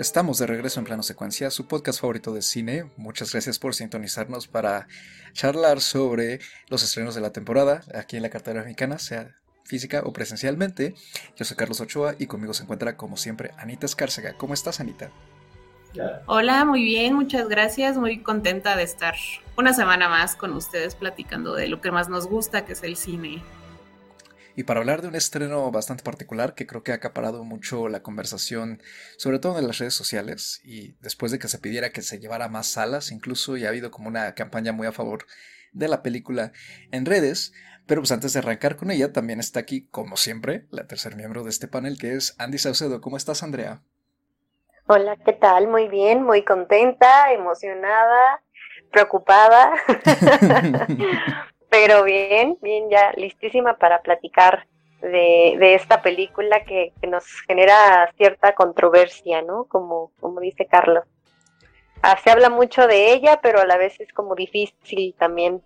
Estamos de regreso en plano secuencia, su podcast favorito de cine. Muchas gracias por sintonizarnos para charlar sobre los estrenos de la temporada aquí en la cartera mexicana, sea física o presencialmente. Yo soy Carlos Ochoa y conmigo se encuentra, como siempre, Anita Escárcega. ¿Cómo estás, Anita? Hola, muy bien, muchas gracias. Muy contenta de estar una semana más con ustedes platicando de lo que más nos gusta, que es el cine. Y para hablar de un estreno bastante particular que creo que ha acaparado mucho la conversación, sobre todo en las redes sociales, y después de que se pidiera que se llevara más salas, incluso ya ha habido como una campaña muy a favor de la película en redes. Pero pues antes de arrancar con ella, también está aquí, como siempre, la tercer miembro de este panel, que es Andy Saucedo. ¿Cómo estás, Andrea? Hola, ¿qué tal? Muy bien, muy contenta, emocionada, preocupada. Pero bien, bien, ya listísima para platicar de, esta película que, nos genera cierta controversia, ¿no? Como, como dice Carlos. Ah, se habla mucho de ella, pero a la vez es como difícil también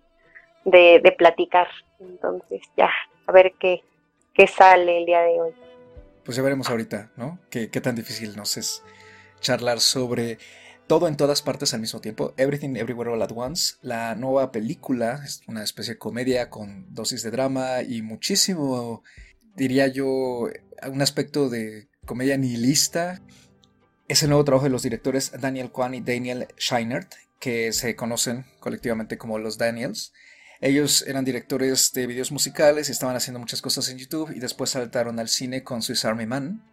de, de platicar. Entonces, ya, a ver qué, qué sale el día de hoy. Pues ya veremos ahorita, ¿no? Qué, qué tan difícil nos es charlar sobre todo en todas partes al mismo tiempo. Everything Everywhere All at Once. La nueva película es una especie de comedia con dosis de drama y muchísimo, diría yo, un aspecto de comedia nihilista. Es el nuevo trabajo de los directores Daniel Kwan y Daniel Scheinert, que se conocen colectivamente como los Daniels. Ellos eran directores de videos musicales y estaban haciendo muchas cosas en YouTube y después saltaron al cine con Swiss Army Man,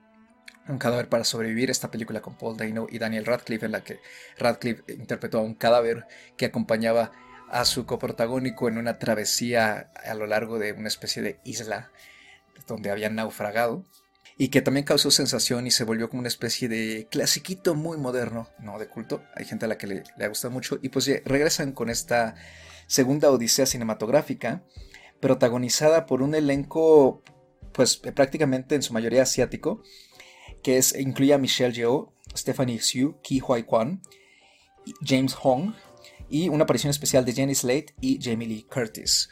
un cadáver para sobrevivir, esta película con Paul Dano y Daniel Radcliffe, en la que Radcliffe interpretó a un cadáver que acompañaba a su coprotagónico en una travesía a lo largo de una especie de isla donde habían naufragado y que también causó sensación y se volvió como una especie de clasiquito muy moderno, no de culto, hay gente a la que le, le gusta mucho. Y pues regresan con esta segunda odisea cinematográfica protagonizada por un elenco pues prácticamente en su mayoría asiático que es, incluye a Michelle Yeoh, Stephanie Hsu, Ki Huai Kwan, James Hong y una aparición especial de Jenny Slate y Jamie Lee Curtis.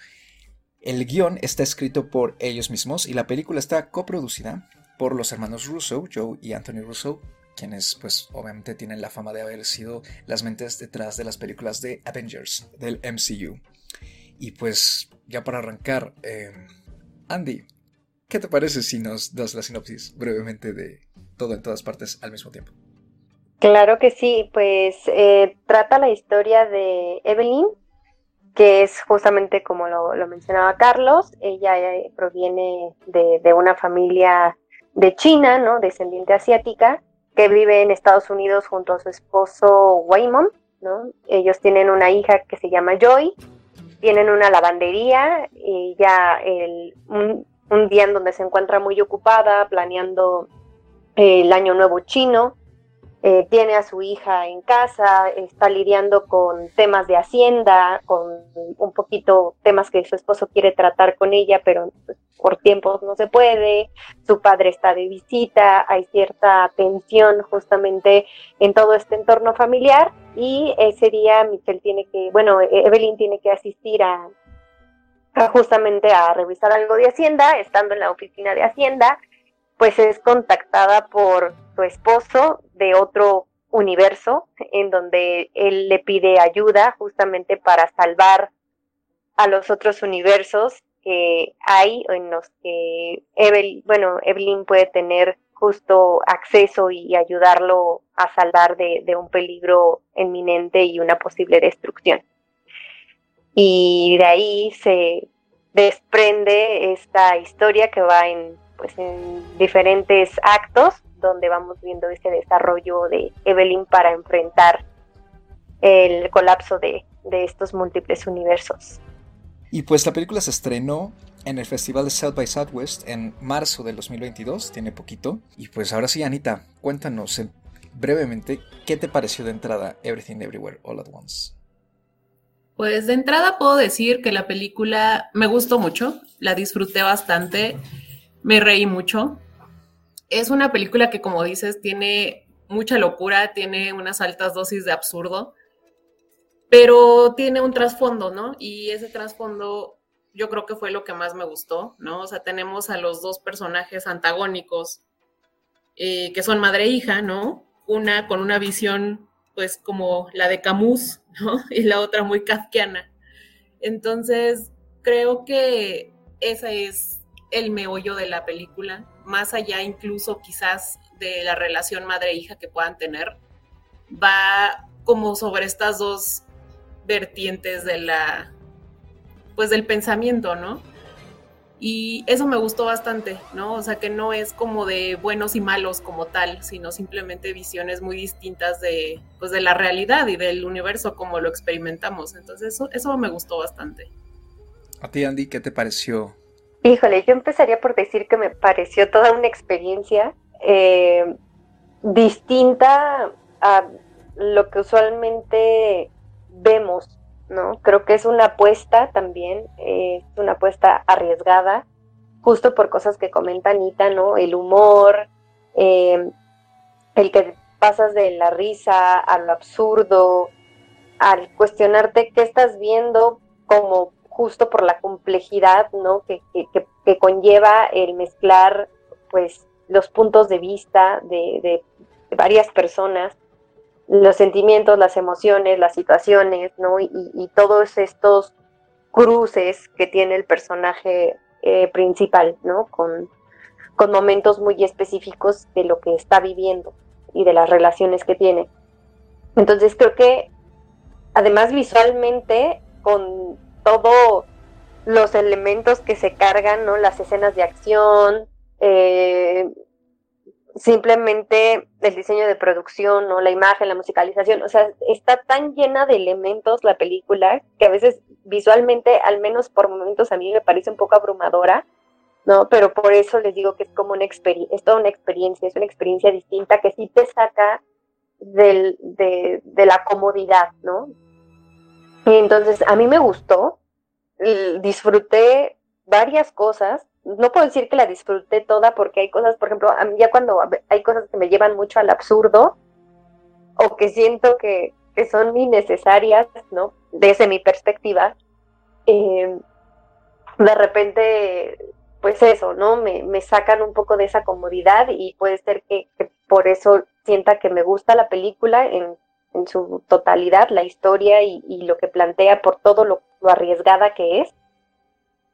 El guion está escrito por ellos mismos y la película está coproducida por los hermanos Russo, Joe y Anthony Russo, quienes pues obviamente tienen la fama de haber sido las mentes detrás de las películas de Avengers del MCU. Y pues ya para arrancar, eh, Andy, ¿qué te parece si nos das la sinopsis brevemente de todo en todas partes al mismo tiempo. Claro que sí, pues eh, trata la historia de Evelyn, que es justamente como lo, mencionaba Carlos, ella eh, proviene de, una familia de China, ¿no? Descendiente asiática, que vive en Estados Unidos junto a su esposo Waymon, ¿no? Ellos tienen una hija que se llama Joy, tienen una lavandería y ya el, un día en donde se encuentra muy ocupada planeando el Año Nuevo chino, eh, tiene a su hija en casa, está lidiando con temas de hacienda, con un poquito temas que su esposo quiere tratar con ella, pero por tiempos no se puede, su padre está de visita, hay cierta tensión justamente en todo este entorno familiar y ese día Michelle tiene que, bueno, Evelyn tiene que asistir a justamente a revisar algo de Hacienda, estando en la oficina de Hacienda, pues es contactada por su esposo de otro universo en donde él le pide ayuda justamente para salvar a los otros universos que hay en los que Evelyn, bueno, Evelyn puede tener justo acceso y ayudarlo a salvar de, de un peligro inminente y una posible destrucción. Y de ahí se desprende esta historia que va en pues en diferentes actos donde vamos viendo ese desarrollo de Evelyn para enfrentar el colapso de, estos múltiples universos. Y pues la película se estrenó en el Festival de South by Southwest en marzo del 2022, tiene poquito. Y pues ahora sí, Anita, cuéntanos eh, brevemente qué te pareció de entrada Everything Everywhere All at Once. Pues de entrada puedo decir que la película me gustó mucho, la disfruté bastante me reí mucho. Es una película que, como dices, tiene mucha locura, tiene unas altas dosis de absurdo, pero tiene un trasfondo, ¿no? Y ese trasfondo yo creo que fue lo que más me gustó, ¿no? O sea, tenemos a los dos personajes antagónicos eh, que son madre e hija, ¿no? una con una visión pues como la de Camus, ¿no? Y la otra muy kafkiana. Entonces, creo que ese es el meollo de la película, más allá incluso quizás de la relación madre-hija que puedan tener, va como sobre estas dos vertientes de la, pues del pensamiento, ¿no? Y eso me gustó bastante, ¿no? O sea, que no es como de buenos y malos como tal, sino simplemente visiones muy distintas de, pues, de la realidad y del universo como lo experimentamos. Entonces, eso, eso me gustó bastante. A ti, Andy, ¿qué te pareció? Híjole, yo empezaría por decir que me pareció toda una experiencia eh, distinta a lo que usualmente vemos ¿no? Creo que es una apuesta también, es una apuesta arriesgada, justo por cosas que comenta Anita, ¿no? El humor, eh, el que pasas de la risa a lo absurdo, al cuestionarte qué estás viendo como justo por la complejidad, ¿no? Que, que, conlleva el mezclar, pues, los puntos de vista de, de varias personas los sentimientos, las emociones, las situaciones, ¿no? Y, todos estos cruces que tiene el personaje eh, principal, ¿no? Con, con momentos muy específicos de lo que está viviendo y de las relaciones que tiene. Entonces creo que además visualmente con todos los elementos que se cargan, ¿no? Las escenas de acción, eh, simplemente el diseño de producción, o La imagen, la musicalización, o sea, está tan llena de elementos la película que a veces visualmente, al menos por momentos a mí me parece un poco abrumadora, ¿no? Pero por eso les digo que es como una experiencia, es toda una experiencia, es una experiencia distinta que sí te saca del, de, de la comodidad, ¿no? Y entonces, a mí me gustó, disfruté varias cosas, no puedo decir que la disfruté toda porque hay cosas, por ejemplo, a mí ya cuando hay cosas que me llevan mucho al absurdo o que siento que, son innecesarias, ¿no? Desde mi perspectiva, eh, de repente, pues eso, ¿no? Me, me, sacan un poco de esa comodidad y puede ser que, por eso sienta que me gusta la película en, en su totalidad, la historia y, y, lo que plantea por todo lo arriesgada que es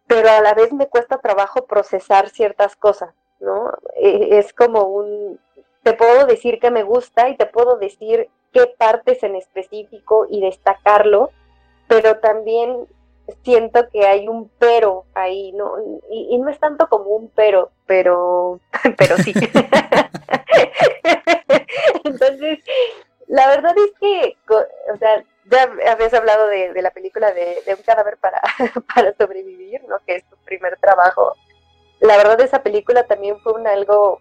pero a la vez me cuesta trabajo procesar ciertas cosas, ¿no? E, es como un, te puedo decir que me gusta y te puedo decir qué partes en específico y destacarlo, pero también siento que hay un pero ahí, ¿no? Y, no es tanto como un pero, pero, pero sí. Entonces, la verdad es que, o sea, ya habías hablado de, la película de, un cadáver para, para sobrevivir, ¿no? Que es tu primer trabajo. La verdad, esa película también fue un algo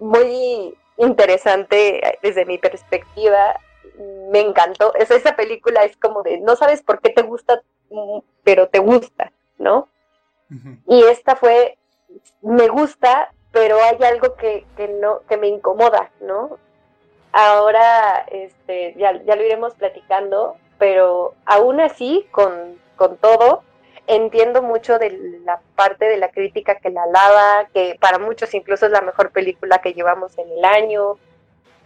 muy interesante desde mi perspectiva. Me encantó. Esa, esa película es como de, no sabes por qué te gusta, pero te gusta, ¿no? Y esta fue, me gusta, pero hay algo que, que, no, que me incomoda, ¿no? Ahora este, ya, lo iremos platicando, pero aún así, con, todo, entiendo mucho de la parte de la crítica que la alaba, que para muchos incluso es la mejor película que llevamos en el año,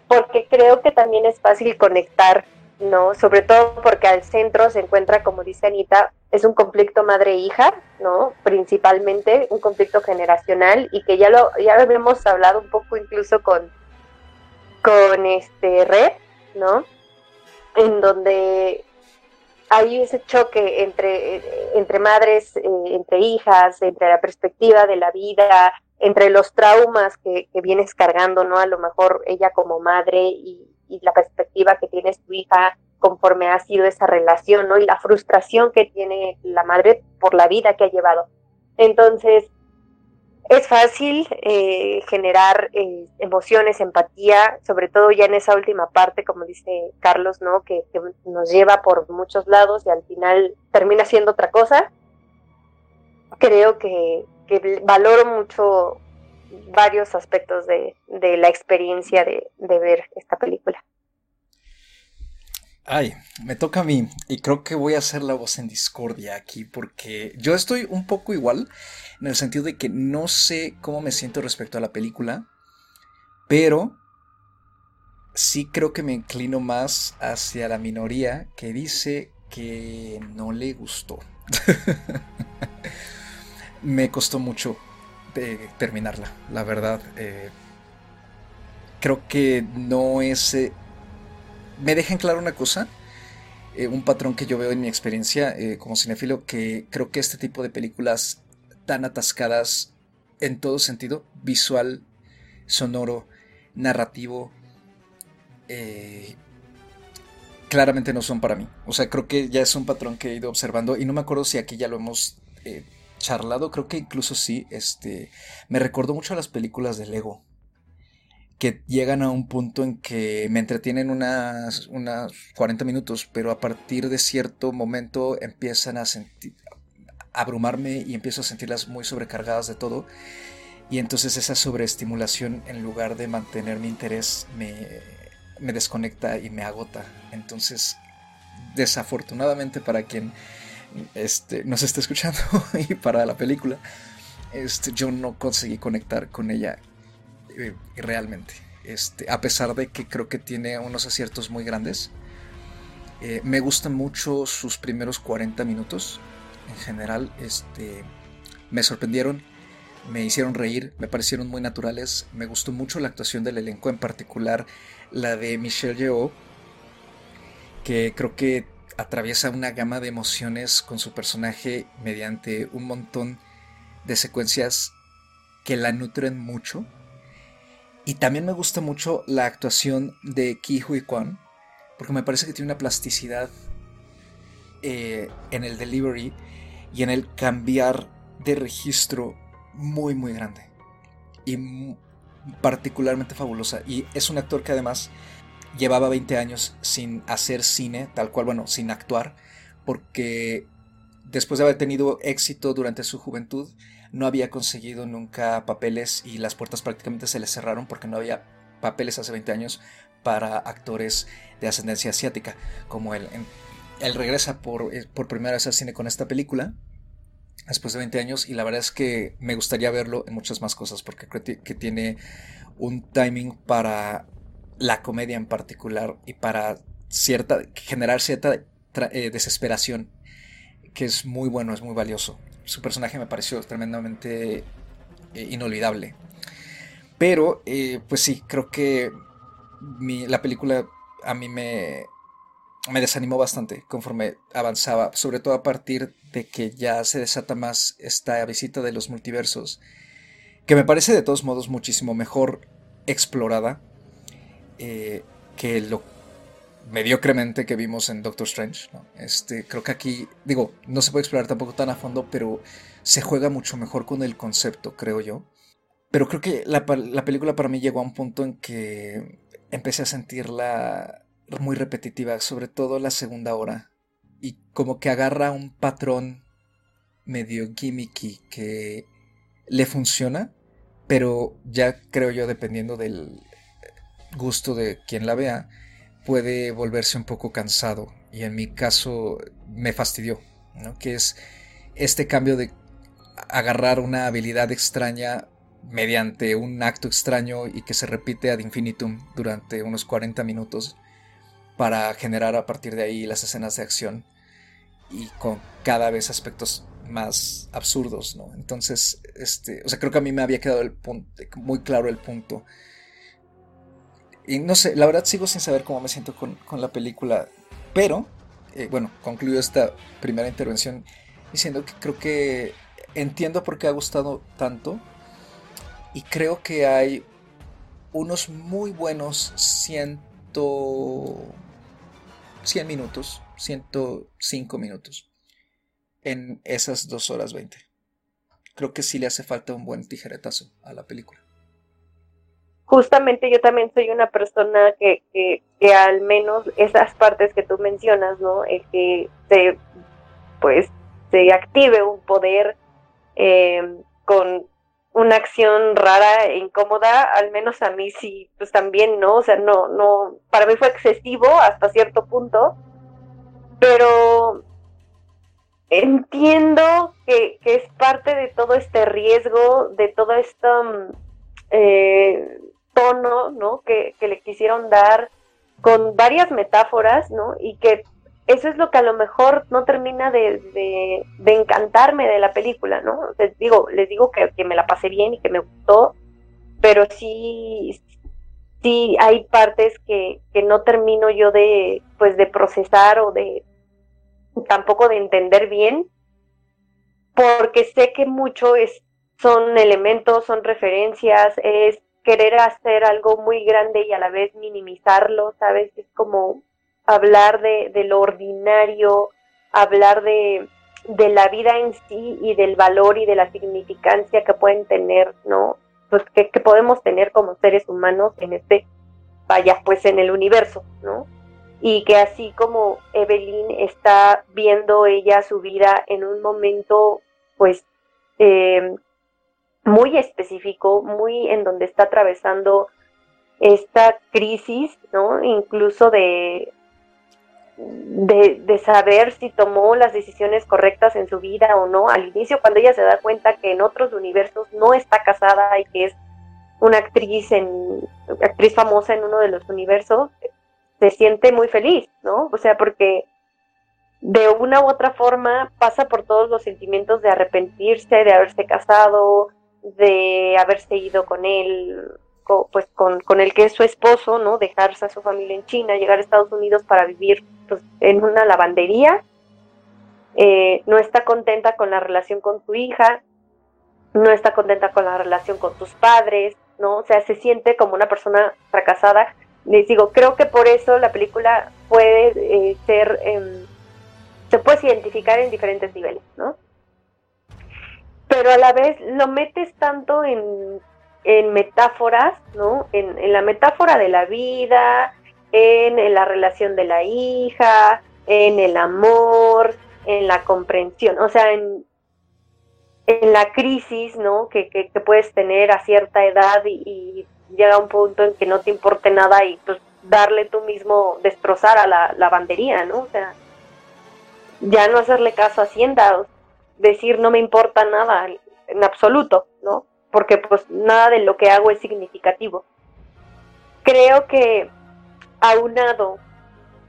porque creo que también es fácil conectar, ¿no? Sobre todo porque al centro se encuentra, como dice Anita, es un conflicto madre-hija, ¿no? Principalmente un conflicto generacional y que ya lo ya habíamos hablado un poco incluso con con este Red, ¿no? En donde hay ese choque entre, entre madres, eh, entre hijas, entre la perspectiva de la vida, entre los traumas que, vienes cargando, ¿no? A lo mejor ella como madre y, y, la perspectiva que tiene su hija conforme ha sido esa relación, ¿no? Y la frustración que tiene la madre por la vida que ha llevado. Entonces, es fácil eh, generar eh, emociones, empatía, sobre todo ya en esa última parte, como dice Carlos, ¿no? Que, nos lleva por muchos lados y al final termina siendo otra cosa. Creo que, valoro mucho varios aspectos de, la experiencia de, de ver esta película. Ay, me toca a mí y creo que voy a hacer la voz en discordia aquí porque yo estoy un poco igual en el sentido de que no sé cómo me siento respecto a la película, pero sí creo que me inclino más hacia la minoría que dice que no le gustó. me costó mucho de terminarla, la verdad. Eh, creo que no es... Eh, me deja en claro una cosa, eh, un patrón que yo veo en mi experiencia como cinefilo, que creo que este tipo de películas tan atascadas en todo sentido, visual, sonoro, narrativo, claramente no son para mí. O sea, creo que ya es un patrón que he ido observando y no me acuerdo si aquí ya lo hemos charlado, creo que incluso sí, este, me recordó mucho a las películas de Lego, que llegan a un punto en que me entretienen unas, unas 40 minutos, pero a partir de cierto momento empiezan a sentir, abrumarme y empiezo a sentirlas muy sobrecargadas de todo. Y entonces esa sobreestimulación, en lugar de mantener mi interés, me, me desconecta y me agota. Entonces, desafortunadamente para quien este, nos está escuchando y para la película, este, yo no conseguí conectar con ella eh, realmente. Este, a pesar de que creo que tiene unos aciertos muy grandes. Eh, me gustan mucho sus primeros 40 minutos. En general, este, me sorprendieron, me hicieron reír, me parecieron muy naturales. Me gustó mucho la actuación del elenco, en particular la de Michelle Yeoh, que creo que atraviesa una gama de emociones con su personaje mediante un montón de secuencias que la nutren mucho. Y también me gusta mucho la actuación de Ki Hui Kwan, porque me parece que tiene una plasticidad eh, en el delivery y en el cambiar de registro muy, muy grande. Y particularmente fabulosa. Y es un actor que además llevaba 20 años sin hacer cine, tal cual, bueno, sin actuar, porque después de haber tenido éxito durante su juventud, no había conseguido nunca papeles y las puertas prácticamente se le cerraron porque no había papeles hace 20 años para actores de ascendencia asiática, como él. Él regresa por, eh, por primera vez al cine con esta película, después de 20 años, y la verdad es que me gustaría verlo en muchas más cosas, porque creo que tiene un timing para la comedia en particular y para cierta, generar cierta eh, desesperación que es muy bueno, es muy valioso. Su personaje me pareció tremendamente eh, inolvidable. Pero, eh, pues sí, creo que la película a mí me, me desanimó bastante conforme avanzaba, sobre todo a partir de que ya se desata más esta visita de los multiversos, que me parece de todos modos muchísimo mejor explorada eh, que lo mediocremente que vimos en Doctor Strange. Este, creo que aquí, digo, no se puede explorar tampoco tan a fondo, pero se juega mucho mejor con el concepto, creo yo. Pero creo que la, la película para mí llegó a un punto en que empecé a sentirla muy repetitiva, sobre todo la segunda hora. Y como que agarra un patrón medio gimmicky que le funciona, pero ya creo yo dependiendo del gusto de quien la vea, puede volverse un poco cansado. Y en mi caso me fastidió, ¿no? Que es este cambio de agarrar una habilidad extraña mediante un acto extraño y que se repite ad infinitum durante unos 40 minutos para generar a partir de ahí las escenas de acción y con cada vez aspectos más absurdos, ¿no? Entonces, este, o sea, creo que a mí me había quedado el punto, muy claro el punto y no sé, la verdad sigo sin saber cómo me siento con, la película. Pero, eh, bueno, concluyo esta primera intervención diciendo que creo que entiendo por qué ha gustado tanto. Y creo que hay unos muy buenos ciento... 100 minutos, 105 minutos en esas 2 horas 20. Creo que sí le hace falta un buen tijeretazo a la película justamente yo también soy una persona que, que, al menos esas partes que tú mencionas, ¿no? El que se, pues, se active un poder eh, con una acción rara e incómoda, al menos a mí sí, pues también, ¿no? O sea, no, no, para mí fue excesivo hasta cierto punto, pero entiendo que, que es parte de todo este riesgo, de todo esto, mm, eh, tono, ¿no? Que, que le quisieron dar con varias metáforas, ¿no? Y que eso es lo que a lo mejor no termina de, de, encantarme de la película, ¿no? Les digo, les digo que, que, me la pasé bien y que me gustó, pero sí, sí hay partes que, que no termino yo de, pues, de procesar o de, tampoco de entender bien, porque sé que mucho es, son elementos, son referencias, es querer hacer algo muy grande y a la vez minimizarlo, ¿sabes? Es como hablar de, de lo ordinario, hablar de, la vida en sí y del valor y de la significancia que pueden tener, ¿no? Pues que, que, podemos tener como seres humanos en este, vaya, pues en el universo, ¿no? Y que así como Evelyn está viendo ella su vida en un momento, pues, eh, muy específico, muy en donde está atravesando esta crisis, ¿no? Incluso de, de, saber si tomó las decisiones correctas en su vida o no. Al inicio, cuando ella se da cuenta que en otros universos no está casada y que es una actriz en actriz famosa en uno de los universos, se siente muy feliz, ¿no? O sea, porque de una u otra forma pasa por todos los sentimientos de arrepentirse, de haberse casado, de haberse ido con él pues con, el que es su esposo, ¿no? Dejarse a su familia en China, llegar a Estados Unidos para vivir pues, en una lavandería. Eh, no está contenta con la relación con su hija, no está contenta con la relación con sus padres, ¿no? O sea, se siente como una persona fracasada. Les digo, creo que por eso la película puede eh, ser, em, se puede identificar en diferentes niveles, ¿no? Pero a la vez lo metes tanto en en metáforas, ¿no? En, la metáfora de la vida, en, la relación de la hija, en el amor, en la comprensión, o sea, en, la crisis, ¿no? Que, que, puedes tener a cierta edad y, llega un punto en que no te importe nada y pues darle tú mismo, destrozar a la lavandería, ¿no? O sea, ya no hacerle caso a Hacienda, decir no me importa nada en absoluto, ¿no? porque pues nada de lo que hago es significativo. Creo que aunado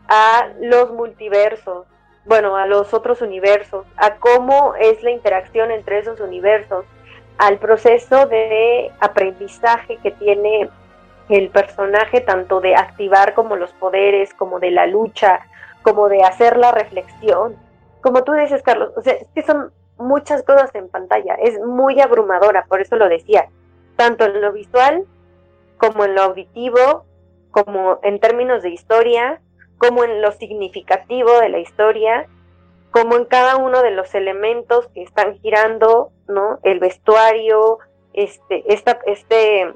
a los multiversos, bueno, a los otros universos, a cómo es la interacción entre esos universos, al proceso de aprendizaje que tiene el personaje, tanto de activar como los poderes, como de la lucha, como de hacer la reflexión. Como tú dices, Carlos, o sea, es que son muchas cosas en pantalla, es muy abrumadora, por eso lo decía, tanto en lo visual como en lo auditivo, como en términos de historia, como en lo significativo de la historia, como en cada uno de los elementos que están girando, ¿no? El vestuario, este, esta, este,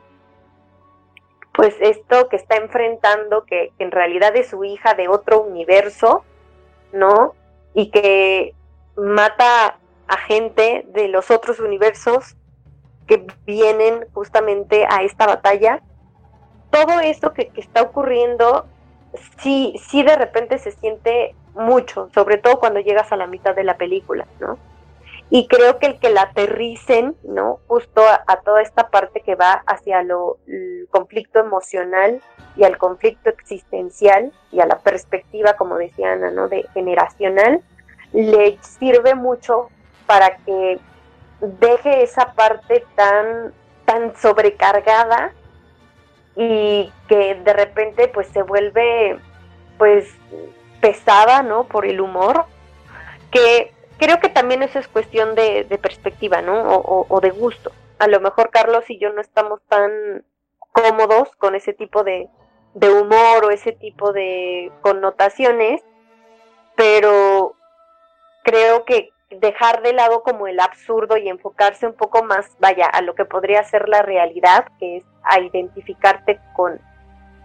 pues esto que está enfrentando, que, que en realidad es su hija de otro universo, ¿no? Y que mata a gente de los otros universos que vienen justamente a esta batalla. Todo esto que, está ocurriendo, sí, sí de repente se siente mucho, sobre todo cuando llegas a la mitad de la película, ¿no? Y creo que el que la aterricen, ¿no? Justo a, toda esta parte que va hacia lo, el conflicto emocional y al conflicto existencial y a la perspectiva, como decía Ana, ¿no? De generacional, le sirve mucho para que deje esa parte tan, tan sobrecargada y que de repente pues se vuelve pues pesada, ¿no? Por el humor, que creo que también eso es cuestión de, perspectiva, ¿no? O, de gusto. A lo mejor Carlos y yo no estamos tan cómodos con ese tipo de, de humor o ese tipo de connotaciones, pero creo que dejar de lado como el absurdo y enfocarse un poco más, vaya, a lo que podría ser la realidad, que es a identificarte con,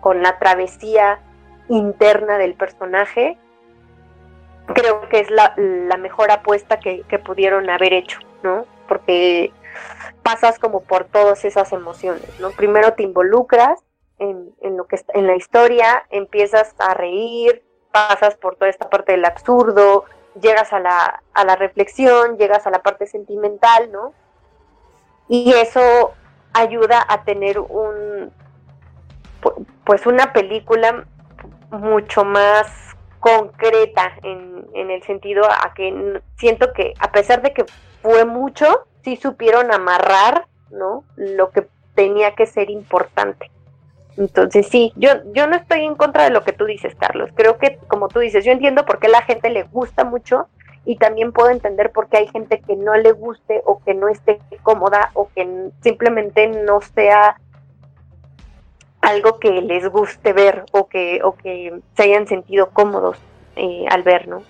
con la travesía interna del personaje, creo que es la, mejor apuesta que, pudieron haber hecho, ¿no? Porque pasas como por todas esas emociones, ¿no? Primero te involucras en, en, lo que en la historia, empiezas a reír, pasas por toda esta parte del absurdo, llegas a la, a la reflexión, llegas a la parte sentimental, ¿no? Y eso ayuda a tener un, pues una película mucho más concreta en, en el sentido a que siento que a pesar de que fue mucho, sí supieron amarrar, ¿no? Lo que tenía que ser importante. Entonces sí, yo, yo no estoy en contra de lo que tú dices, Carlos. Creo que, como tú dices, yo entiendo por qué la gente le gusta mucho y también puedo entender por qué hay gente que no le guste o que no esté cómoda o que simplemente no sea algo que les guste ver o que, o que se hayan sentido cómodos eh, al ver, ¿no?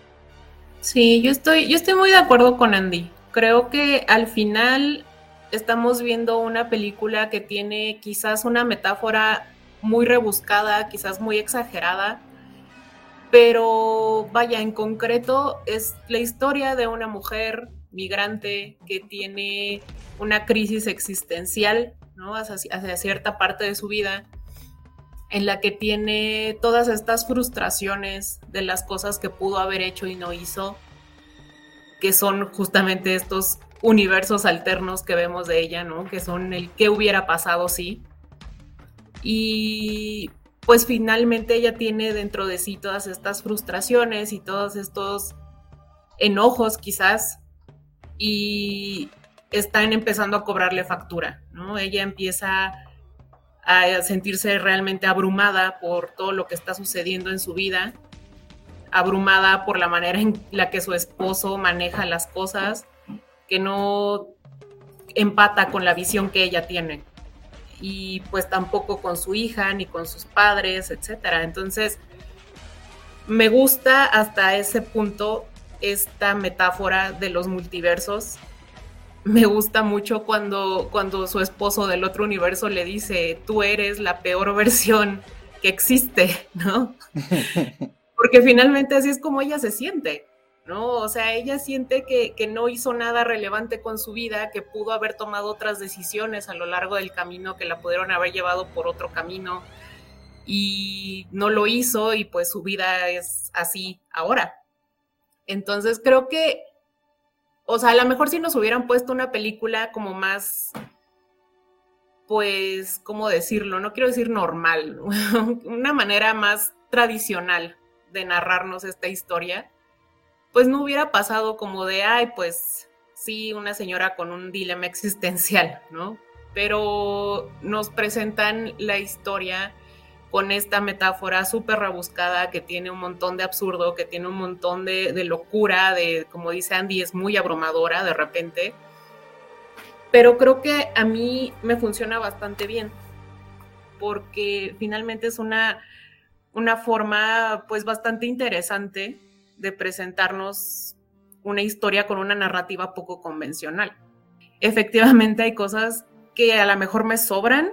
Sí, yo estoy, yo estoy muy de acuerdo con Andy. Creo que al final estamos viendo una película que tiene quizás una metáfora muy rebuscada, quizás muy exagerada, pero vaya, en concreto es la historia de una mujer migrante que tiene una crisis existencial, ¿no? Hacia, cierta parte de su vida, en la que tiene todas estas frustraciones de las cosas que pudo haber hecho y no hizo, que son justamente estos universos alternos que vemos de ella, ¿no? Que son el qué hubiera pasado si. Y pues finalmente ella tiene dentro de sí todas estas frustraciones y todos estos enojos quizás y están empezando a cobrarle factura, ¿no? Ella empieza a sentirse realmente abrumada por todo lo que está sucediendo en su vida, abrumada por la manera en la que su esposo maneja las cosas, que no empata con la visión que ella tiene y pues tampoco con su hija ni con sus padres, etcétera. Entonces, me gusta hasta ese punto esta metáfora de los multiversos. Me gusta mucho cuando, cuando su esposo del otro universo le dice, tú eres la peor versión que existe, ¿no? Porque finalmente así es como ella se siente. ¿no? O sea, ella siente que, no hizo nada relevante con su vida, que pudo haber tomado otras decisiones a lo largo del camino, que la pudieron haber llevado por otro camino y no lo hizo y pues su vida es así ahora. Entonces creo que, o sea, a lo mejor si nos hubieran puesto una película como más, pues, ¿cómo decirlo? No quiero decir normal, una manera más tradicional de narrarnos esta historia pues no hubiera pasado como de, ay, pues sí, una señora con un dilema existencial, ¿no? Pero nos presentan la historia con esta metáfora súper rebuscada que tiene un montón de absurdo, que tiene un montón de, de, locura, de, como dice Andy, es muy abrumadora de repente. Pero creo que a mí me funciona bastante bien, porque finalmente es una, una forma pues bastante interesante de presentarnos una historia con una narrativa poco convencional. Efectivamente hay cosas que a lo mejor me sobran,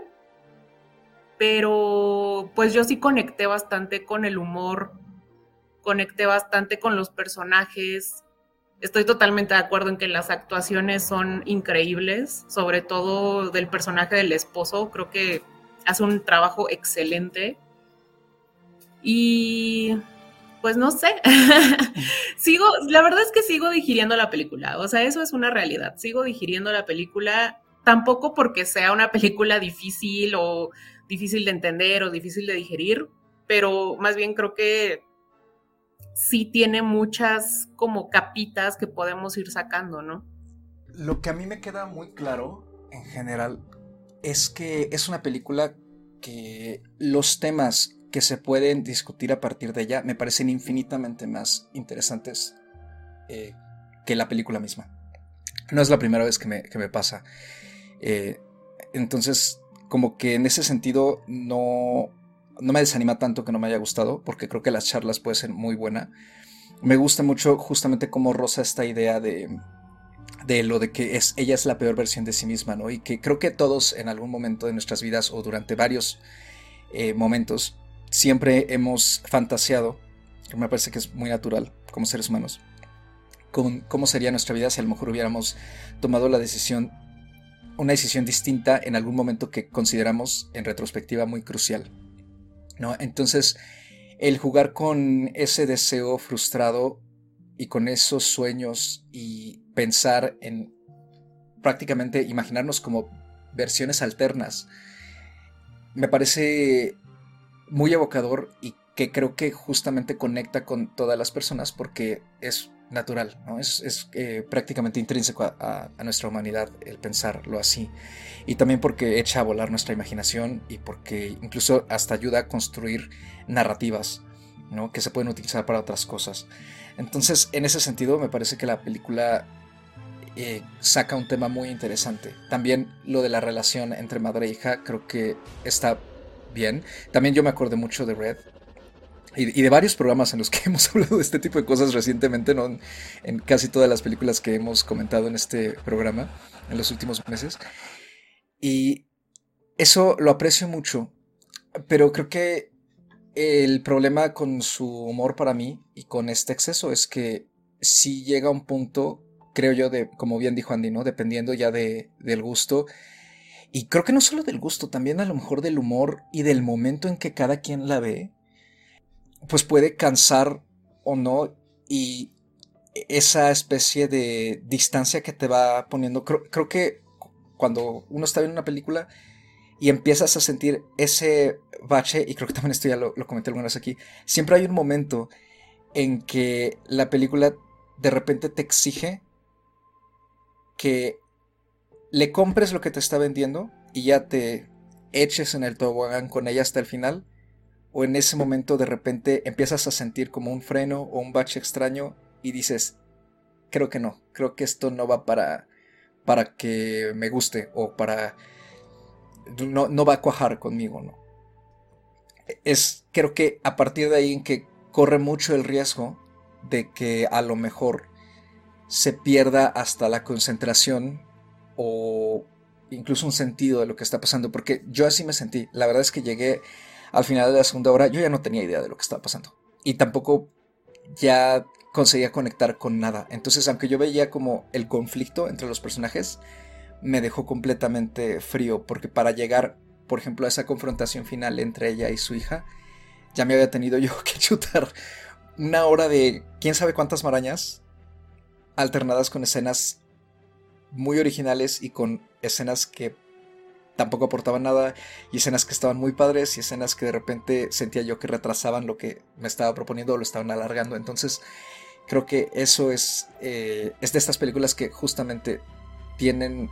pero pues yo sí conecté bastante con el humor, conecté bastante con los personajes. Estoy totalmente de acuerdo en que las actuaciones son increíbles, sobre todo del personaje del esposo, creo que hace un trabajo excelente. Y pues no sé, sigo, la verdad es que sigo digiriendo la película, o sea, eso es una realidad, sigo digiriendo la película, tampoco porque sea una película difícil o difícil de entender o difícil de digerir, pero más bien creo que sí tiene muchas como capitas que podemos ir sacando, ¿no? Lo que a mí me queda muy claro en general es que es una película que los temas que se pueden discutir a partir de ella me parecen infinitamente más interesantes eh, que la película misma. No es la primera vez que me, pasa. Eh, entonces, como que en ese sentido no, no me desanima tanto que no me haya gustado, porque creo que las charlas pueden ser muy buenas. Me gusta mucho justamente cómo rosa esta idea de, de lo de que es, ella es la peor versión de sí misma, ¿no? Y que creo que todos en algún momento de nuestras vidas o durante varios eh, momentos siempre hemos fantaseado, que me parece que es muy natural como seres humanos, con cómo sería nuestra vida si a lo mejor hubiéramos tomado la decisión, una decisión distinta en algún momento que consideramos en retrospectiva muy crucial. ¿no? Entonces, el jugar con ese deseo frustrado y con esos sueños y pensar en prácticamente imaginarnos como versiones alternas, me parece muy evocador y que creo que justamente conecta con todas las personas porque es natural, ¿no? es, eh, prácticamente intrínseco a, nuestra humanidad el pensarlo así. Y también porque echa a volar nuestra imaginación y porque incluso hasta ayuda a construir narrativas que se pueden utilizar para otras cosas. Entonces, en ese sentido, me parece que la película eh, saca un tema muy interesante. También lo de la relación entre madre e hija creo que está bien. También yo me acordé mucho de Red, y, de varios programas en los que hemos hablado de este tipo de cosas recientemente, ¿no? en casi todas las películas que hemos comentado en este programa en los últimos meses. Y eso lo aprecio mucho, pero creo que el problema con su humor para mí y con este exceso es que si llega a un punto, creo yo, de, como bien dijo Andy, ¿no? Dependiendo ya de, del gusto. Y creo que no solo del gusto, también a lo mejor del humor y del momento en que cada quien la ve pues puede cansar o no y esa especie de distancia que te va poniendo, creo, que cuando uno está viendo una película y empiezas a sentir ese bache, y creo que también esto ya lo, lo comenté alguna vez aquí, siempre hay un momento en que la película de repente te exige que le compres lo que te está vendiendo y ya te eches en el tobogán con ella hasta el final o en ese momento de repente empiezas a sentir como un freno o un bache extraño y dices, creo que no, creo que esto no va para, para que me guste o para... No, no va a cuajar conmigo, ¿no? Es, creo que a partir de ahí en que corre mucho el riesgo de que a lo mejor se pierda hasta la concentración o incluso un sentido de lo que está pasando, porque yo así me sentí. La verdad es que llegué al final de la segunda hora yo ya no tenía idea de lo que estaba pasando. Y tampoco ya conseguía conectar con nada. Entonces, aunque yo veía como el conflicto entre los personajes, me dejó completamente frío, porque para llegar, por ejemplo, a esa confrontación final entre ella y su hija, ya me había tenido yo que chutar una hora de quién sabe cuántas marañas, alternadas con escenas muy originales y con escenas que tampoco aportaban nada y escenas que estaban muy padres y escenas que de repente sentía yo que retrasaban lo que me estaba proponiendo o lo estaban alargando. Entonces creo que eso es, eh, es de estas películas que justamente tienen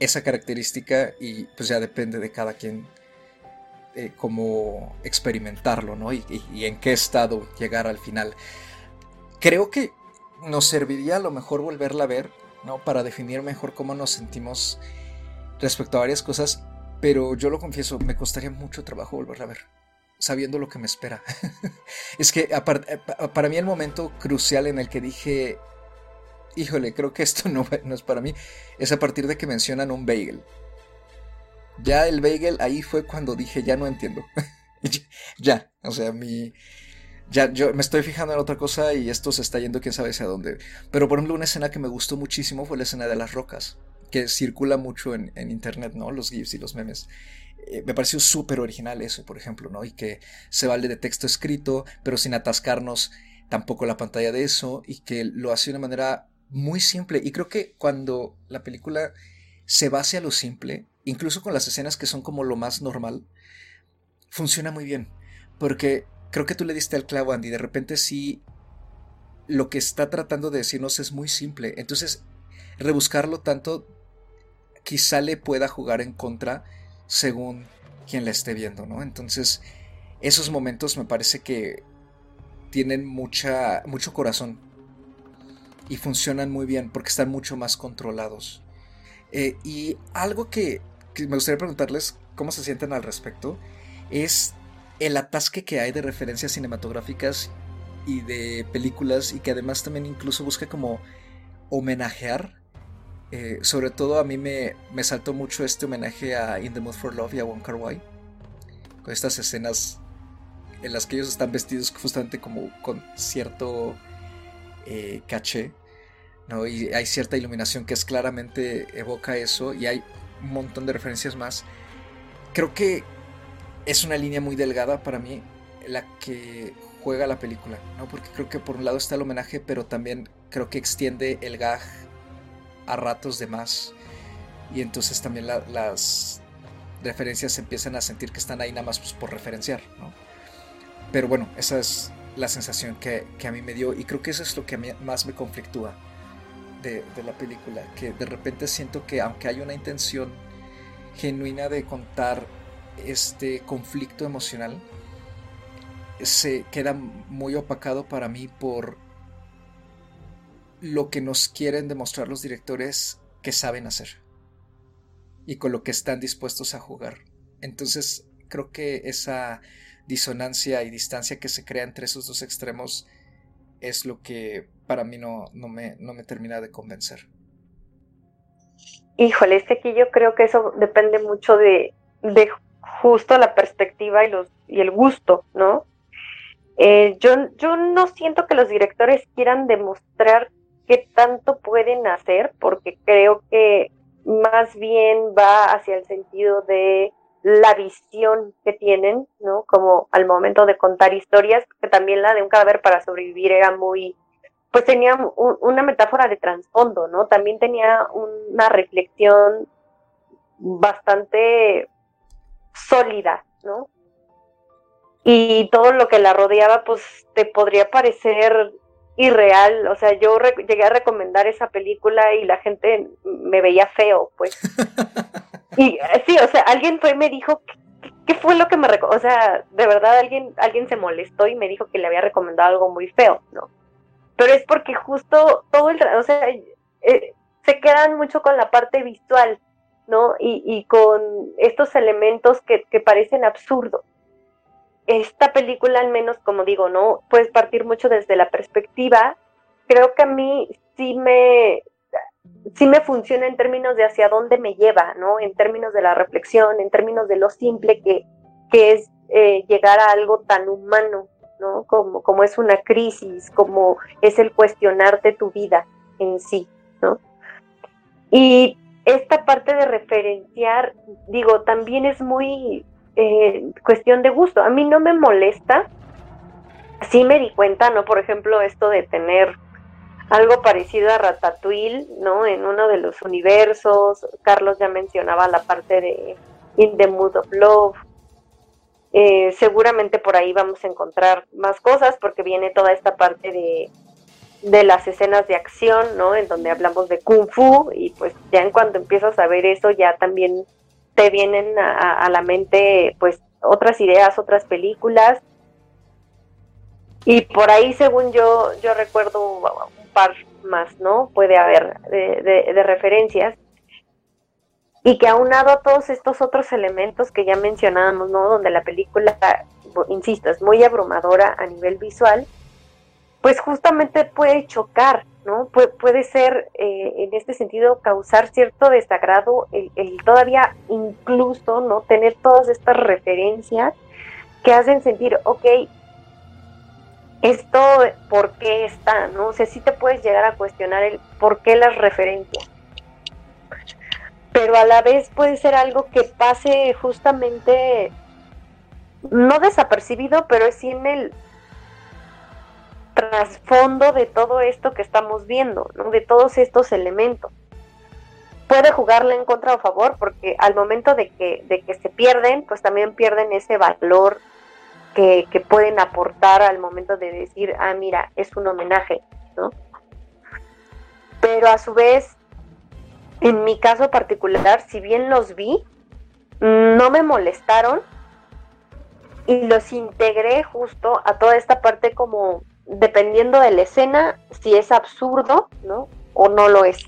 esa característica y pues ya depende de cada quien eh, cómo experimentarlo, ¿no? Y, y, en qué estado llegar al final. Creo que nos serviría a lo mejor volverla a ver, ¿no? Para definir mejor cómo nos sentimos respecto a varias cosas, pero yo lo confieso, me costaría mucho trabajo volverla a ver, sabiendo lo que me espera. es que eh, para mí el momento crucial en el que dije, híjole, creo que esto no, es para mí, es a partir de que mencionan un bagel. Ya el bagel ahí fue cuando dije, ya no entiendo. ya, o sea, mi... Ya, yo me estoy fijando en otra cosa y esto se está yendo quién sabe hacia dónde. Pero por ejemplo, una escena que me gustó muchísimo fue la escena de las rocas que circula mucho en, internet, ¿no? Los GIFs y los memes. Eh, me pareció súper original eso, por ejemplo, ¿no? Y que se vale de texto escrito, pero sin atascarnos tampoco la pantalla de eso, y que lo hace de una manera muy simple. Y creo que cuando la película se base a lo simple, incluso con las escenas que son como lo más normal, funciona muy bien. Porque creo que tú le diste al clavo, Andy. De repente sí, lo que está tratando de decirnos es muy simple. Entonces, rebuscarlo tanto quizá le pueda jugar en contra según quien la esté viendo, ¿no? Entonces, esos momentos me parece que tienen mucha, mucho corazón y funcionan muy bien porque están mucho más controlados. Eh, y algo que, que, me gustaría preguntarles cómo se sienten al respecto es el atasque que hay de referencias cinematográficas y de películas y que además también incluso busca como homenajear eh, sobre todo a mí me, me, saltó mucho este homenaje a In the Mood for Love y a Wong Kar Wai. Con estas escenas en las que ellos están vestidos justamente como con cierto eh, caché. ¿no? Y hay cierta iluminación que es claramente evoca eso. Y hay un montón de referencias más. Creo que es una línea muy delgada para mí la que juega la película, ¿no? Porque creo que por un lado está el homenaje, pero también creo que extiende el gag a ratos de más. Y entonces también las, referencias empiezan a sentir que están ahí nada más pues, por referenciar, ¿no? Pero bueno, esa es la sensación que, a mí me dio y creo que eso es lo que más me conflictúa de, de, la película, que de repente siento que aunque hay una intención genuina de contar este conflicto emocional, se queda muy opacado para mí por lo que nos quieren demostrar los directores que saben hacer y con lo que están dispuestos a jugar. Entonces creo que esa disonancia y distancia que se crea entre esos dos extremos es lo que para mí no, no, me, no me termina de convencer. Híjole, es que aquí yo creo que eso depende mucho de, de justo la perspectiva y, los, y el gusto, ¿no? Eh, yo, yo no siento que los directores quieran demostrar qué tanto pueden hacer, porque creo que más bien va hacia el sentido de la visión que tienen, ¿no? Como al momento de contar historias, que también la de un cadáver para sobrevivir era muy, pues tenía una metáfora de trasfondo, ¿no? También tenía una reflexión bastante sólida, ¿no? y todo lo que la rodeaba pues te podría parecer irreal, o sea, yo llegué a recomendar esa película y la gente me veía feo, pues. y eh, sí, o sea, alguien fue y me dijo, ¿qué, fue lo que me recomendó? O sea, de verdad alguien, alguien se molestó y me dijo que le había recomendado algo muy feo, ¿no? Pero es porque justo todo el, o sea, eh, se quedan mucho con la parte visual, ¿no? Y, y con estos elementos que, que parecen absurdos esta película, al menos, como digo, ¿no? Puedes partir mucho desde la perspectiva. Creo que a mí sí me, sí me funciona en términos de hacia dónde me lleva, ¿no? En términos de la reflexión, en términos de lo simple que, que es eh, llegar a algo tan humano, ¿no? Como, como es una crisis, como es el cuestionarte tu vida en sí, ¿no? Y esta parte de referenciar, digo, también es muy eh, cuestión de gusto. A mí no me molesta. Sí me di cuenta, ¿no? Por ejemplo, esto de tener algo parecido a Ratatouille, ¿no? En uno de los universos. Carlos ya mencionaba la parte de In the Mood of Love. Eh, seguramente por ahí vamos a encontrar más cosas porque viene toda esta parte de, de las escenas de acción, ¿no? En donde hablamos de kung fu y pues ya en cuando empiezas a ver eso ya también te vienen a, la mente pues otras ideas, otras películas. Y por ahí, según yo, yo recuerdo un par más, ¿no? Puede haber de, referencias. Y que aunado a todos estos otros elementos que ya mencionábamos, ¿no? Donde la película, insisto, es muy abrumadora a nivel visual, pues justamente puede chocar, ¿no? puede ser eh, en este sentido causar cierto desagrado el, todavía incluso, ¿no? Tener todas estas referencias que hacen sentir, ok, esto, ¿por qué está? ¿no? O sea, sí te puedes llegar a cuestionar el por qué las referencias. Pero a la vez puede ser algo que pase justamente, no desapercibido, pero es en el trasfondo de todo esto que estamos viendo, de todos estos elementos. Puede jugarle en contra o a favor, porque al momento de que, de que se pierden, pues también pierden ese valor que, que pueden aportar al momento de decir, ah, mira, es un homenaje, ¿no? Pero a su vez, en mi caso particular, si bien los vi, no me molestaron y los integré justo a toda esta parte como dependiendo de la escena, si es absurdo, ¿no? O no lo es.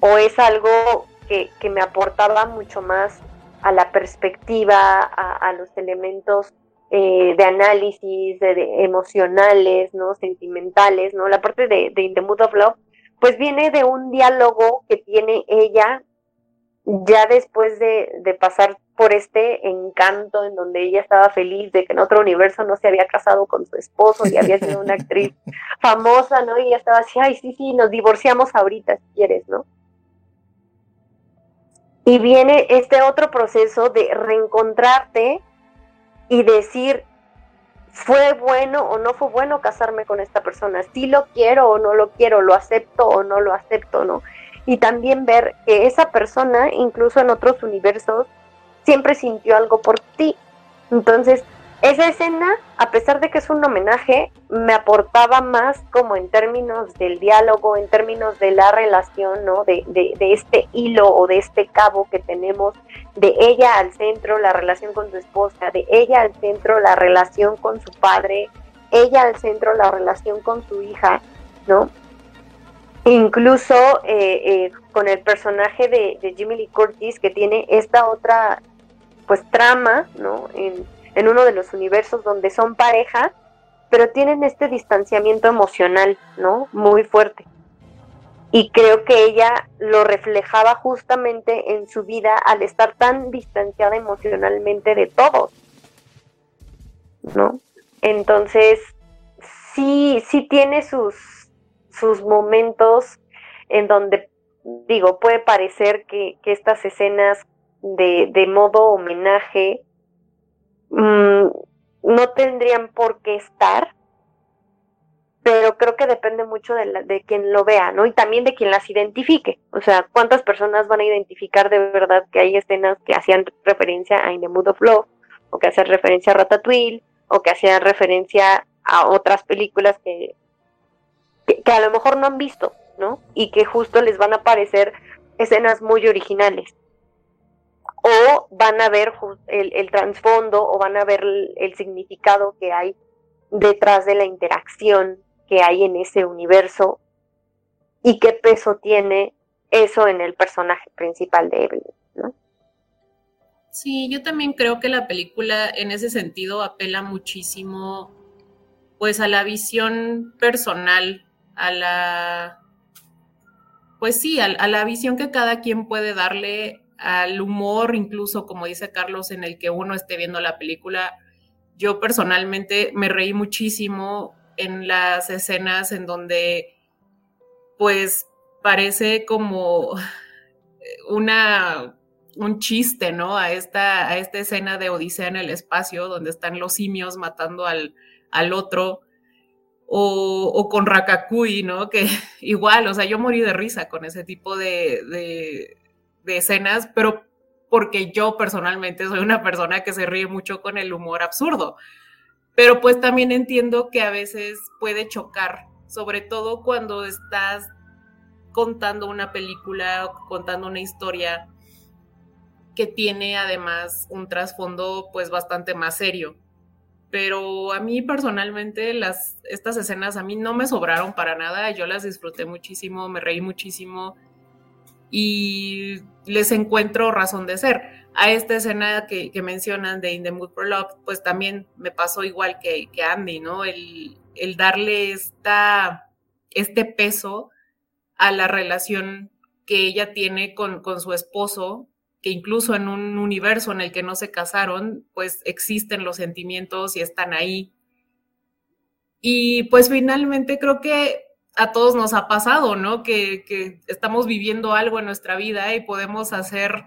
O es algo que, me aportaba mucho más a la perspectiva, a, los elementos eh, de análisis, de, emocionales, ¿no? Sentimentales, ¿no? La parte de, de In the Mood of Love, pues viene de un diálogo que tiene ella ya después de, de pasar por este encanto en donde ella estaba feliz de que en otro universo no se había casado con su esposo y había sido una actriz famosa, ¿no? Y ella estaba así, ay, sí, sí, nos divorciamos ahorita si quieres, ¿no? Y viene este otro proceso de reencontrarte y decir, ¿fue bueno o no fue bueno casarme con esta persona? ¿Sí lo quiero o no lo quiero? ¿Lo acepto o no lo acepto, no? y también ver que esa persona, incluso en otros universos, siempre sintió algo por ti. Entonces, esa escena, a pesar de que es un homenaje, me aportaba más como en términos del diálogo, en términos de la relación, ¿no? De, de, de, este hilo o de este cabo que tenemos, de ella al centro, la relación con su esposa, de ella al centro, la relación con su padre, ella al centro, la relación con su hija, ¿no? Incluso eh, eh, con el personaje de, de Jimmy Lee Curtis, que tiene esta otra, pues, trama, ¿no? En, uno de los universos donde son pareja, pero tienen este distanciamiento emocional, ¿no? Muy fuerte. Y creo que ella lo reflejaba justamente en su vida al estar tan distanciada emocionalmente de todos, ¿no? Entonces, sí, sí tiene sus, sus momentos en donde, digo, puede parecer que estas escenas de, de modo homenaje Mm, no tendrían por qué estar, pero creo que depende mucho de, de quien lo vea, ¿no? Y también de quien las identifique. O sea, cuántas personas van a identificar de verdad que hay escenas que hacían referencia a In the Mood of Love, o que hacían referencia a Ratatouille, o que hacían referencia a otras películas que, que, que a lo mejor no han visto, ¿no? Y que justo les van a parecer escenas muy originales o van a ver el, el trasfondo o van a ver el, significado que hay detrás de la interacción que hay en ese universo y qué peso tiene eso en el personaje principal de Evelyn, ¿no? Sí, yo también creo que la película en ese sentido apela muchísimo pues a la visión personal, a la pues sí, a, a la visión que cada quien puede darle al humor, incluso como dice Carlos, en el que uno esté viendo la película. Yo personalmente me reí muchísimo en las escenas en donde pues parece como una un chiste, ¿no? A esta, a esta escena de Odisea en el espacio, donde están los simios matando al, al otro, o, con Rakakui, ¿no? Que igual, o sea, yo morí de risa con ese tipo de, de escenas, pero porque yo personalmente soy una persona que se ríe mucho con el humor absurdo. Pero pues también entiendo que a veces puede chocar, sobre todo cuando estás contando una película contando una historia que tiene además un trasfondo pues bastante más serio. Pero a mí personalmente las, estas escenas a mí no me sobraron para nada, yo las disfruté muchísimo, me reí muchísimo y les encuentro razón de ser. A esta escena que, mencionan de In the Mood for Love, pues también me pasó igual que, Andy, ¿no? El, darle esta, este peso a la relación que ella tiene con su esposo, que incluso en un universo en el que no se casaron, pues existen los sentimientos y están ahí. Y pues finalmente creo que a todos nos ha pasado, ¿no? Que, que, estamos viviendo algo en nuestra vida y podemos hacer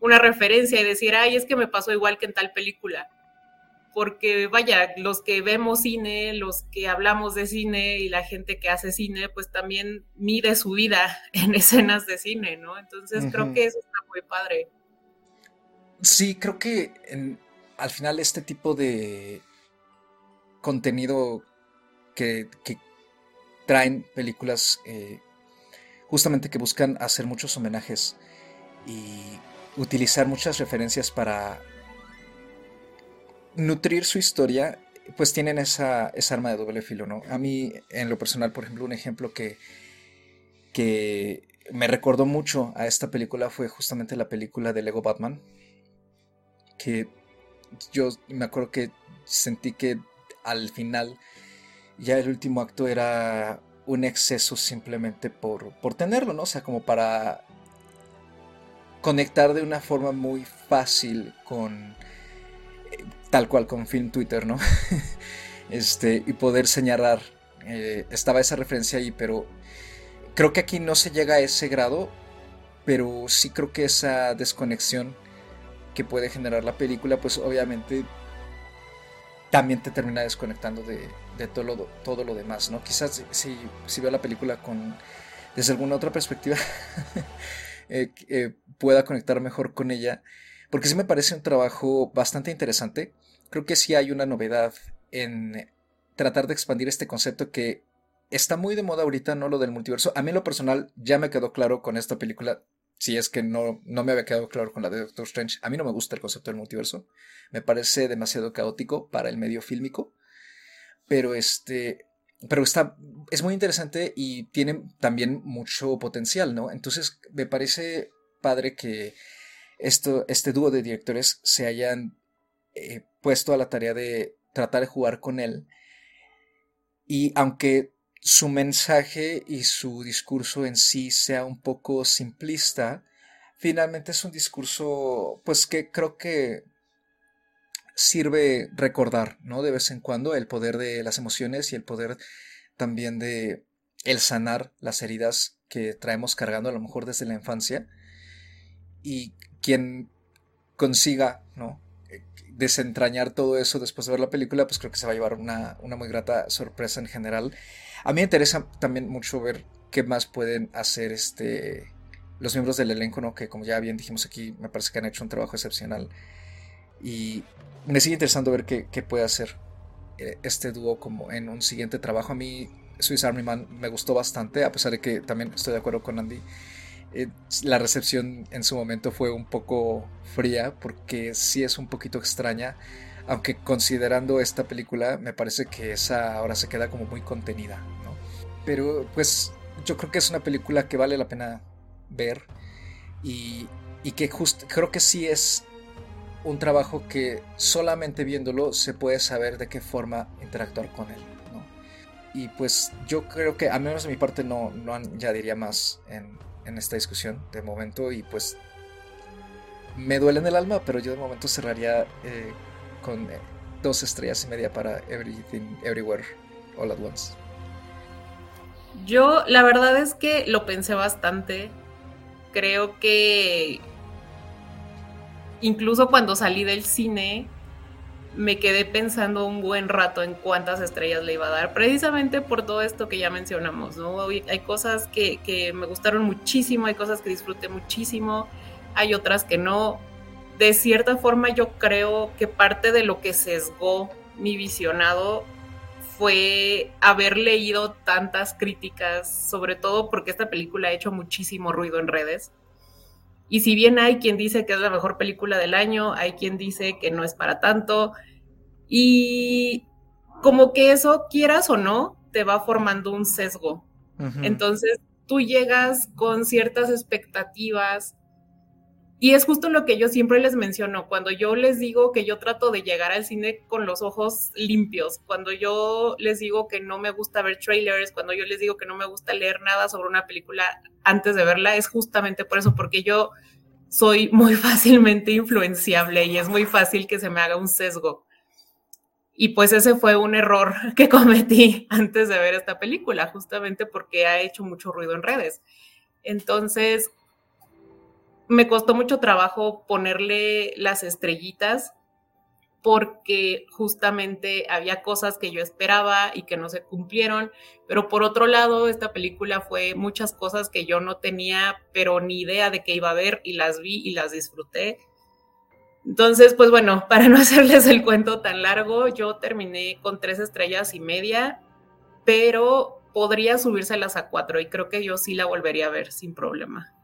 una referencia y decir, ay, es que me pasó igual que en tal película. Porque vaya, los que vemos cine, los que hablamos de cine y la gente que hace cine, pues también mide su vida en escenas de cine, ¿no? Entonces uh -huh. creo que eso está muy padre. Sí, creo que en, al final este tipo de contenido que, que traen películas eh, justamente que buscan hacer muchos homenajes y utilizar muchas referencias para nutrir su historia, pues tienen esa, esa, arma de doble filo, ¿no? A mí, en lo personal, por ejemplo, un ejemplo que, que me recordó mucho a esta película fue justamente la película de Lego Batman, que yo me acuerdo que sentí que al final ya el último acto era un exceso simplemente por, por tenerlo, ¿no? O sea, como para conectar de una forma muy fácil con eh, tal cual con Film Twitter, ¿no? este, y poder señalar, eh, estaba esa referencia ahí, pero creo que aquí no se llega a ese grado, pero sí creo que esa desconexión que puede generar la película, pues obviamente también te termina desconectando de, de todo, lo, todo lo demás, ¿no? Quizás si, si veo la película con desde alguna otra perspectiva eh, eh, pueda conectar mejor con ella, porque sí me parece un trabajo bastante interesante. Creo que sí hay una novedad en tratar de expandir este concepto que está muy de moda ahorita, no lo del multiverso. A mí en lo personal ya me quedó claro con esta película, si es que no, no me había quedado claro con la de Doctor Strange. A mí no me gusta el concepto del multiverso. Me parece demasiado caótico para el medio fílmico. Pero este. Pero está. Es muy interesante y tiene también mucho potencial, ¿no? Entonces me parece padre que esto, este dúo de directores se hayan eh, puesto a la tarea de tratar de jugar con él. Y aunque su mensaje y su discurso en sí sea un poco simplista, finalmente es un discurso pues que creo que sirve recordar, ¿no? De vez en cuando el poder de las emociones y el poder también de el sanar las heridas que traemos cargando a lo mejor desde la infancia y quien consiga, ¿no? desentrañar todo eso después de ver la película, pues creo que se va a llevar una, una muy grata sorpresa en general. A mí me interesa también mucho ver qué más pueden hacer este los miembros del elenco, ¿no? Que como ya bien dijimos aquí, me parece que han hecho un trabajo excepcional. Y me sigue interesando ver qué, puede hacer eh, este dúo como en un siguiente trabajo. A mí Swiss Army Man me gustó bastante, a pesar de que también estoy de acuerdo con Andy. Eh, la recepción en su momento fue un poco fría porque sí es un poquito extraña aunque considerando esta película me parece que esa ahora se queda como muy contenida, ¿no? Pero pues yo creo que es una película que vale la pena ver y, y que justo creo que sí es un trabajo que solamente viéndolo se puede saber de qué forma interactuar con él. ¿no? Y pues yo creo que, a menos de mi parte, no, no ya diría más en, en, esta discusión de momento. Y pues me duele en el alma, pero yo de momento cerraría eh, con eh, dos estrellas y media para Everything, Everywhere, All at Once. Yo la verdad es que lo pensé bastante. Creo que incluso cuando salí del cine me quedé pensando un buen rato en cuántas estrellas le iba a dar, precisamente por todo esto que ya mencionamos, ¿no? Hay cosas que, que me gustaron muchísimo, hay cosas que disfruté muchísimo, hay otras que no de cierta forma yo creo que parte de lo que sesgó mi visionado fue haber leído tantas críticas, sobre todo porque esta película ha hecho muchísimo ruido en redes. Y si bien hay quien dice que es la mejor película del año, hay quien dice que no es para tanto, y como que eso, quieras o no, te va formando un sesgo. Entonces, tú llegas con ciertas expectativas y es justo lo que yo siempre les menciono, cuando yo les digo que yo trato de llegar al cine con los ojos limpios, cuando yo les digo que no me gusta ver trailers, cuando yo les digo que no me gusta leer nada sobre una película antes de verla, es justamente por eso, porque yo soy muy fácilmente influenciable y es muy fácil que se me haga un sesgo. Y pues ese fue un error que cometí antes de ver esta película, justamente porque ha hecho mucho ruido en redes. Entonces, me costó mucho trabajo ponerle las estrellitas porque justamente había cosas que yo esperaba y que no se cumplieron, pero por otro lado, esta película fue muchas cosas que yo no tenía, pero ni idea de que iba a ver y las vi y las disfruté. Entonces, pues bueno, para no hacerles el cuento tan largo, yo terminé con tres estrellas y media, pero podría subírselas a cuatro y creo que yo sí la volvería a ver sin problema.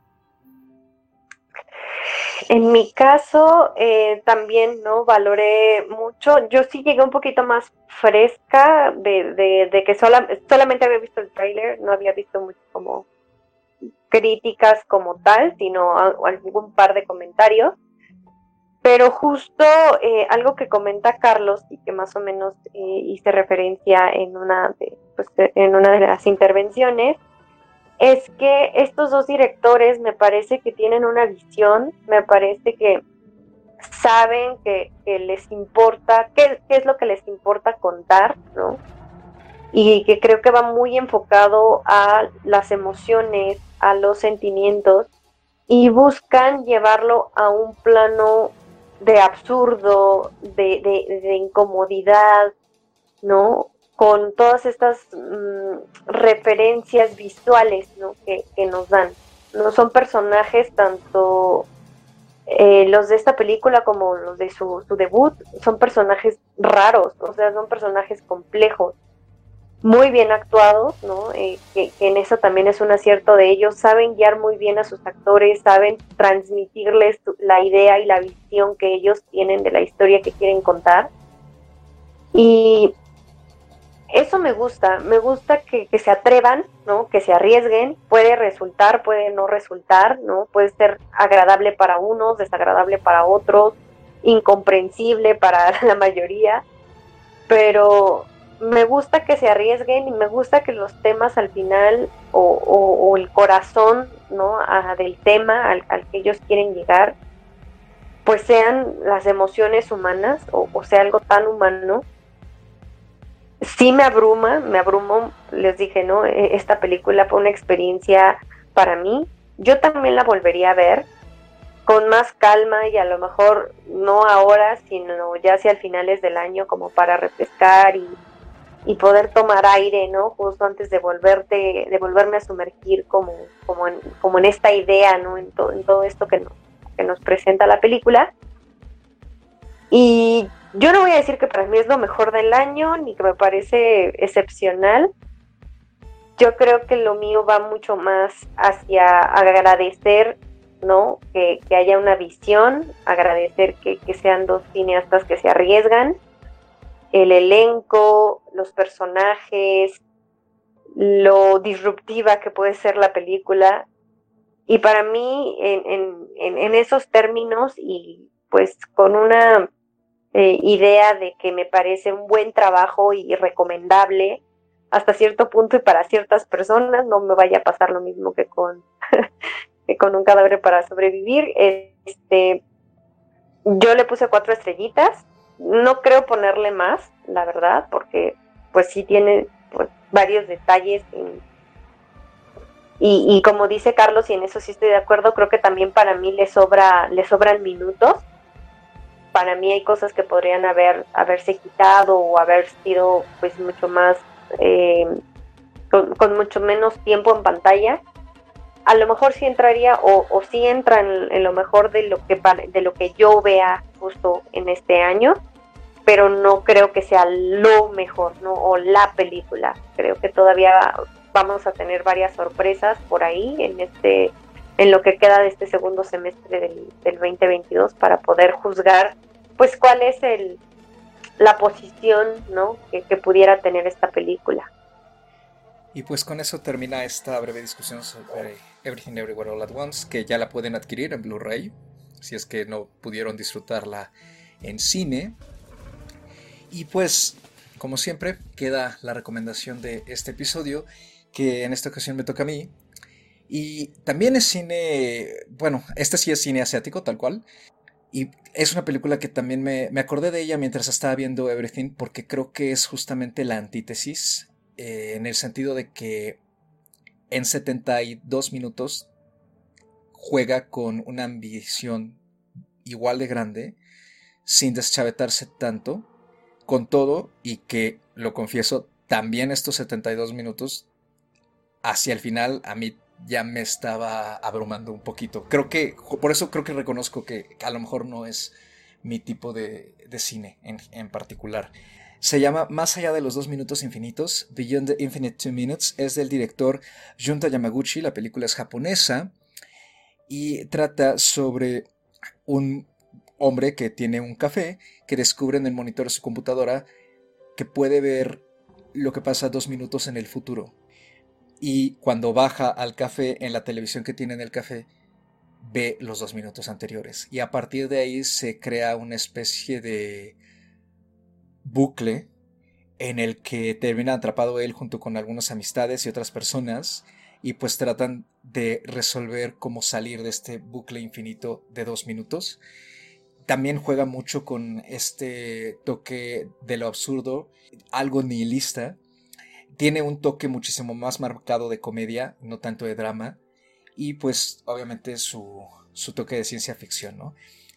En mi caso, eh, también, ¿no? Valoré mucho. Yo sí llegué un poquito más fresca de, que solamente había visto el tráiler, no había visto mucho como críticas como tal, sino algún par de comentarios. Pero justo eh, algo que comenta Carlos y que más o menos eh, hice referencia en una de, pues, en una de las intervenciones, es que estos dos directores me parece que tienen una visión, me parece que saben que, les importa, qué, es lo que les importa contar, ¿no? Y que creo que va muy enfocado a las emociones, a los sentimientos, y buscan llevarlo a un plano de absurdo, de, de incomodidad, ¿no? Con todas estas mm, referencias visuales ¿no? que, nos dan. No son personajes tanto eh, los de esta película como los de su, debut, son personajes raros, o sea, son personajes complejos, muy bien actuados, ¿no? Eh, que, en eso también es un acierto de ellos, saben guiar muy bien a sus actores, saben transmitirles la idea y la visión que ellos tienen de la historia que quieren contar. Y eso me gusta, me gusta que, se atrevan, ¿no? Que se arriesguen, puede resultar, puede no resultar, ¿no? Puede ser agradable para unos, desagradable para otros, incomprensible para la mayoría, pero me gusta que se arriesguen y me gusta que los temas al final o, el corazón, ¿no? del tema al, que ellos quieren llegar, pues sean las emociones humanas o, o sea algo tan humano sí me abruma, me abrumó, les dije, ¿no? E, esta película fue una experiencia para mí. Yo también la volvería a ver con más calma y a lo mejor no ahora, sino ya hacia finales del año como para refrescar y, poder tomar aire, ¿no? Justo antes de volverte, de volverme a sumergir como, como, en, como en esta idea, ¿no? En, en todo esto que que nos presenta la película. Y yo no voy a decir que para mí es lo mejor del año, ni que me parece excepcional. Yo creo que lo mío va mucho más hacia agradecer, ¿no? Que, haya una visión, agradecer que, sean dos cineastas que se arriesgan, el elenco, los personajes, lo disruptiva que puede ser la película. Y para mí, en esos términos y pues con una eh, idea de que me parece un buen trabajo y recomendable hasta cierto punto y para ciertas personas no me vaya a pasar lo mismo que con, con un cadáver para sobrevivir. Este, yo le puse cuatro estrellitas, no creo ponerle más, la verdad, porque pues sí tiene pues, varios detalles y, y, como dice Carlos, y en eso sí estoy de acuerdo, creo que también para mí le sobra, le sobran minutos para mí hay cosas que podrían haber haberse quitado o haber sido pues mucho más eh, con, mucho menos tiempo en pantalla. A lo mejor sí entraría o, sí entra en, lo mejor de lo que de lo que yo vea justo en este año pero no creo que sea lo mejor no o la película. Creo que todavía vamos a tener varias sorpresas por ahí en este en lo que queda de este segundo semestre del, 2022 para poder juzgar pues cuál es el, la posición ¿no? que, pudiera tener esta película. Y pues con eso termina esta breve discusión sobre Everything Everywhere All At Once, que ya la pueden adquirir en Blu-ray, si es que no pudieron disfrutarla en cine. Y pues, como siempre, queda la recomendación de este episodio, que en esta ocasión me toca a mí, y también es cine, bueno, este sí es cine asiático, tal cual. Y es una película que también me, acordé de ella mientras estaba viendo Everything, porque creo que es justamente la antítesis, eh, en el sentido de que en 72 minutos juega con una ambición igual de grande, sin deschavetarse tanto, con todo, y que, lo confieso, también estos 72 minutos, hacia el final, a mí ya me estaba abrumando un poquito. Creo que, por eso creo que reconozco que a lo mejor no es mi tipo de, cine en, particular. Se llama Más allá de los dos minutos infinitos, Beyond the Infinite Two Minutes, es del director Junta Yamaguchi, la película es japonesa y trata sobre un hombre que tiene un café que descubre en el monitor de su computadora que puede ver lo que pasa dos minutos en el futuro y cuando baja al café en la televisión que tiene en el café, ve los dos minutos anteriores. Y a partir de ahí se crea una especie de bucle en el que termina atrapado él junto con algunas amistades y otras personas y pues tratan de resolver cómo salir de este bucle infinito de dos minutos. También juega mucho con este toque de lo absurdo, algo nihilista, tiene un toque muchísimo más marcado de comedia, no tanto de drama, y pues obviamente su, toque de ciencia ficción, ¿no?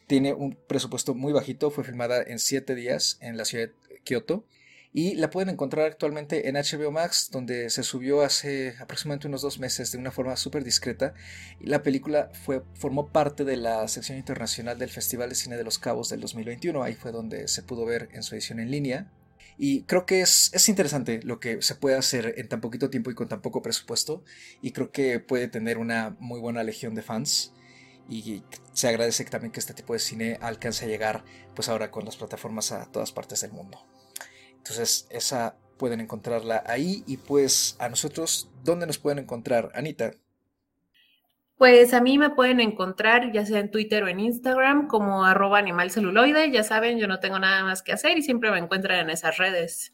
Tiene un presupuesto muy bajito, fue filmada en siete días en la ciudad de Kioto, Y la pueden encontrar actualmente en HBO Max, donde se subió hace aproximadamente unos dos meses de una forma súper discreta. Y la película fue, formó parte de la sección internacional del Festival de Cine de los Cabos del 2021. Ahí fue donde se pudo ver en su edición en línea. Y creo que es, es, interesante lo que se puede hacer en tan poquito tiempo y con tan poco presupuesto. Y creo que puede tener una muy buena legión de fans. Y se agradece también que este tipo de cine alcance a llegar, pues ahora con las plataformas a todas partes del mundo. Entonces, esa pueden encontrarla ahí. Y pues a nosotros, ¿dónde nos pueden encontrar, Anita? Pues a mí me pueden encontrar ya sea en Twitter o en Instagram como arroba animalceluloide. Ya saben, yo no tengo nada más que hacer y siempre me encuentran en esas redes.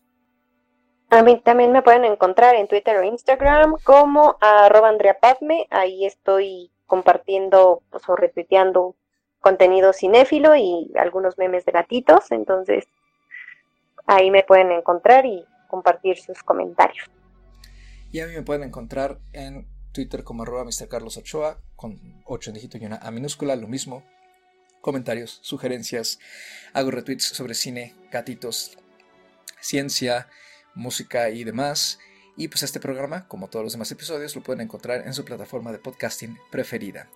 A mí también me pueden encontrar en Twitter o Instagram como arroba Andrea Ahí estoy compartiendo pues, o retuiteando contenido cinéfilo y algunos memes de gatitos. Entonces, Ahí me pueden encontrar y compartir sus comentarios. Y a mí me pueden encontrar en Twitter como arroba Mr. Carlos Ochoa, con 8 en dígito y una A minúscula, lo mismo. Comentarios, sugerencias, hago retweets sobre cine, gatitos, ciencia, música y demás. Y pues este programa, como todos los demás episodios, lo pueden encontrar en su plataforma de podcasting preferida.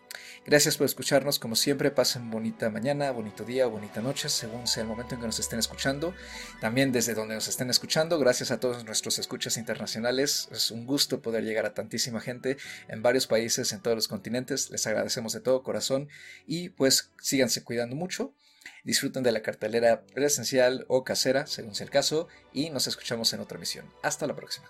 Gracias por escucharnos, como siempre, pasen bonita mañana, bonito día, bonita noche, según sea el momento en que nos estén escuchando. También desde donde nos estén escuchando, gracias a todos nuestros escuchas internacionales. Es un gusto poder llegar a tantísima gente en varios países, en todos los continentes. Les agradecemos de todo corazón y pues síganse cuidando mucho. Disfruten de la cartelera presencial o casera, según sea el caso, y nos escuchamos en otra emisión. Hasta la próxima.